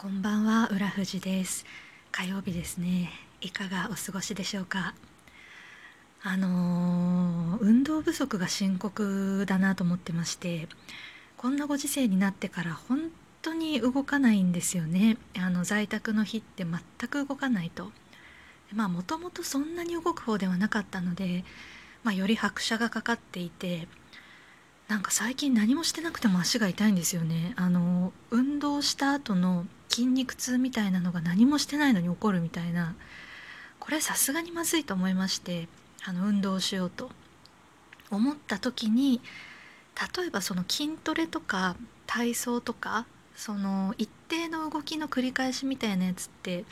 こんばんは浦富です。火曜日ですね。いかがお過ごしでしょうか？あのー、運動不足が深刻だなと思ってましてこんなご時世になってから本当に動かないんですよね。あの在宅の日って全く動かないと。まあもともとそんなに動く方ではなかったので、まあ、より拍車がかかっていてなんか最近何もしてなくても足が痛いんですよねあの運動した後の筋肉痛みたいなのが何もしてないのに起こるみたいなこれさすがにまずいと思いましてあの運動しようと思った時に例えばその筋トレとか体操とかその一定の動きの繰り返しみたいなやつって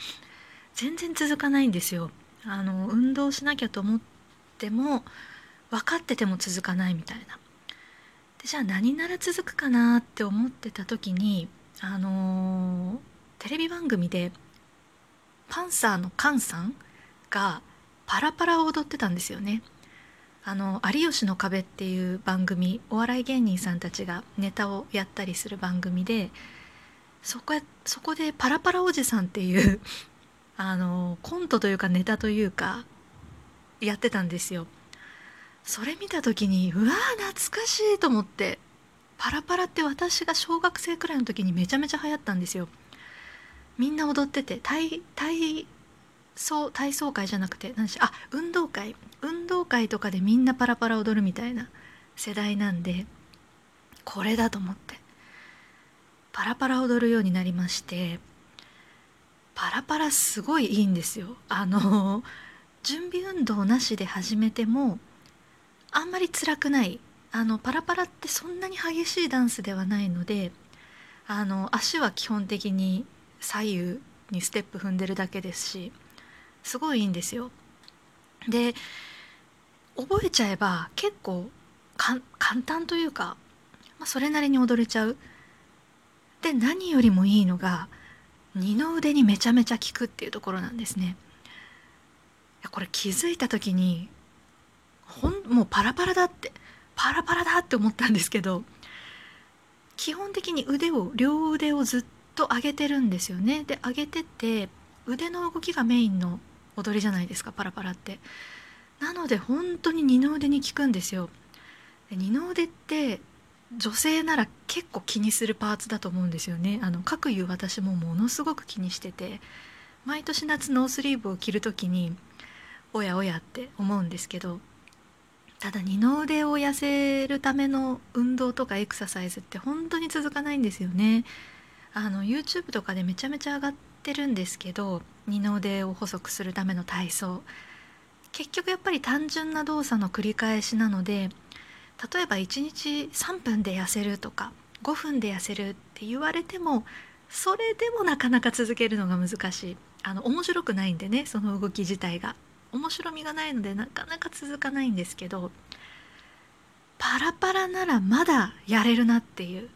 全然続かないんですよ。あの運動しなきゃと思っても分かってても続かないみたいな。でじゃあ何なら続くかなって思ってた時にあのー、テレビ番組でパンサーのカンさんがパラパラを踊ってたんですよね。あの「有吉の壁」っていう番組お笑い芸人さんたちがネタをやったりする番組でそこそこでパラパラおじさんっていう あのコントというかネタというかやってたんですよ。それ見た時にうわ懐かしいと思ってパラパラって私が小学生くらいの時にめちゃめちゃ流行ったんですよ。みんな踊ってて体体操体操会じゃなくて何でしあ運動会。運動会とかでみんなパラパラ踊るみたいな世代なんでこれだと思ってパラパラ踊るようになりましてパラパラすごいいいんですよ。あの準備運動なしで始めてもあんまり辛くないあのパラパラってそんなに激しいダンスではないのであの足は基本的に左右にステップ踏んでるだけですしすごいいいんですよ。で覚えちゃえば結構簡単というか、まあ、それなりに踊れちゃう。で何よりもいいのが二の腕にめちゃめちゃ効くっていうところなんですね。これ気づいた時にほんもうパラパラだって。パラパラだって思ったんですけど基本的に腕を両腕をずっと上げてるんですよね。で上げてて腕の動きがメインの踊りじゃないですかパラパラって。なので本当に二の腕に効くんですよ。二の腕って女性なら結構気にするパーツだと思うんですよね。あの各言う私もものすごく気にしてて毎年夏ノースリーブを着る時におやおやって思うんですけどただ二の腕を痩せるための運動とかエクササイズって本当に続かないんですよね。あの YouTube とかでめちゃめちゃ上がってるんですけど二の腕を細くするための体操。結局やっぱり単純な動作の繰り返しなので例えば1日3分で痩せるとか5分で痩せるって言われてもそれでもなかなか続けるのが難しい。あの面白くないんでねその動き自体が。面白みがないのでなかなか続かないんですけどパラパラならまだやれるなっていう。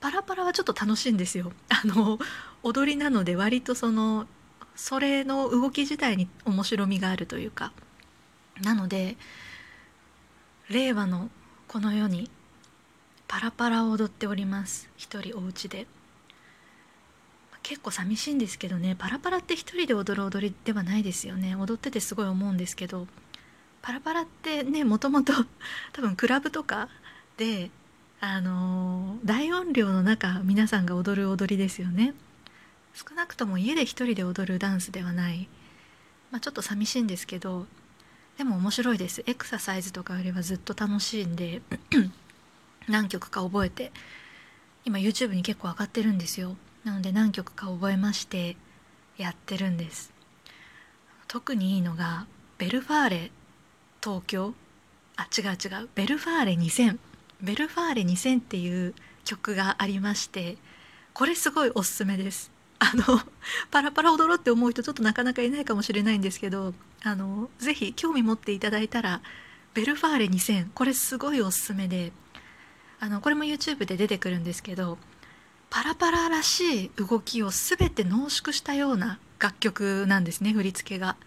パラパラはちょっと楽しいんですよ。あの踊りなので割とそのそれの動き自体に面白みがあるというか。なので令和のこの世にパラパラを踊っております。一人お家で。結構寂しいんですけどねパラパラって一人で踊る踊りではないですよね。踊っててすごい思うんですけどパラパラってねもともと 多分クラブとかであのー、大音量の中皆さんが踊る踊りですよね。少なくとも家で一人で踊るダンスではない、まあ、ちょっと寂しいんですけどでも面白いです。エクササイズとかよりはずっと楽しいんで 何曲か覚えて今 YouTube に結構上がってるんですよなので何曲か覚えましてやってるんです。特にいいのがベルファーレ東京。あ違う違う。ベルファーレ2000ベルファーレ2000っていう曲がありましてこれすごいおすすめです。あの パラパラ踊ろうって思う人ちょっとなかなかいないかもしれないんですけどあのぜひ興味持っていただいたらベルファーレ2000これすごいおすすめであのこれも YouTube で出てくるんですけどパラパラらしい動きを全て濃縮したような楽曲なんですね振り付けが。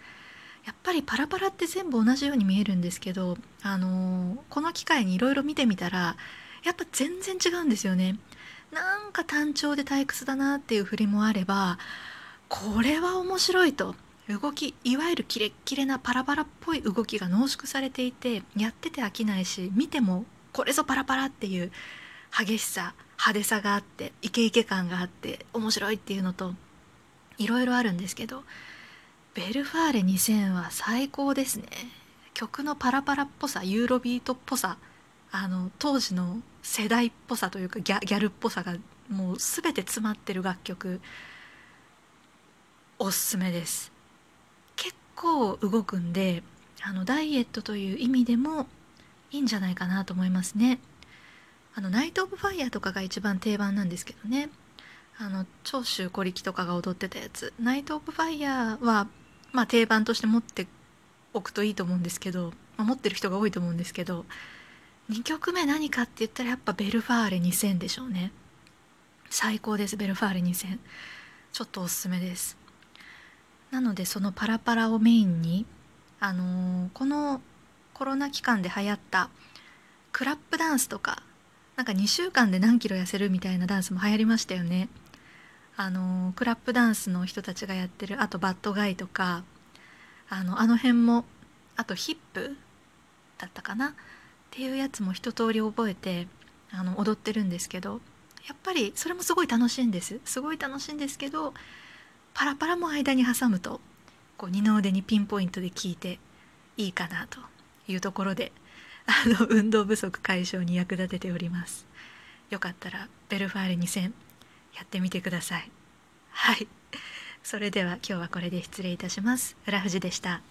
やっぱりパラパラって全部同じように見えるんですけど、あのー、この機会にいろいろ見てみたらやっぱ全然違うんですよね。なんか単調で退屈だなっていう振りもあればこれは面白いと動きいわゆるキレッキレなパラパラっぽい動きが濃縮されていてやってて飽きないし見てもこれぞパラパラっていう激しさ派手さがあってイケイケ感があって面白いっていうのといろいろあるんですけどベルファーレ2000は最高ですね。曲のパラパラっぽさユーロビートっぽさあの当時の世代っぽさというかギャギャルっぽさがもう全て詰まってる楽曲おすすめです。結構動くんであのダイエットという意味でもいいんじゃないかなと思いますね。あのナイト・オブ・ファイヤーとかが一番定番なんですけどね。あの長州小力とかが踊ってたやつ。ナイト・オブ・ファイヤーはまあ定番として持っておくといいと思うんですけど、まあ、持ってる人が多いと思うんですけど2曲目何かって言ったらやっぱベルファーレ2000でしょうね。最高ですベルファーレ2000ちょっとおすすめです。なのでそのパラパラをメインにあのー、このコロナ期間で流行ったクラップダンスとかなんか2週間で何キロ痩せるみたいなダンスも流行りましたよね。あの、クラップダンスの人たちがやってるあとバッドガイとかあのあの辺もあとヒップだったかな？っていうやつも一通り覚えてあの踊ってるんですけどやっぱりそれもすごい楽しいんです。すごい楽しいんですけどパラパラも間に挟むとこう二の腕にピンポイントで効いていいかなというところであの運動不足解消に役立てております。よかったらベルファーレ2000やってみてください。はい。それでは今日はこれで失礼いたします。浦藤でした。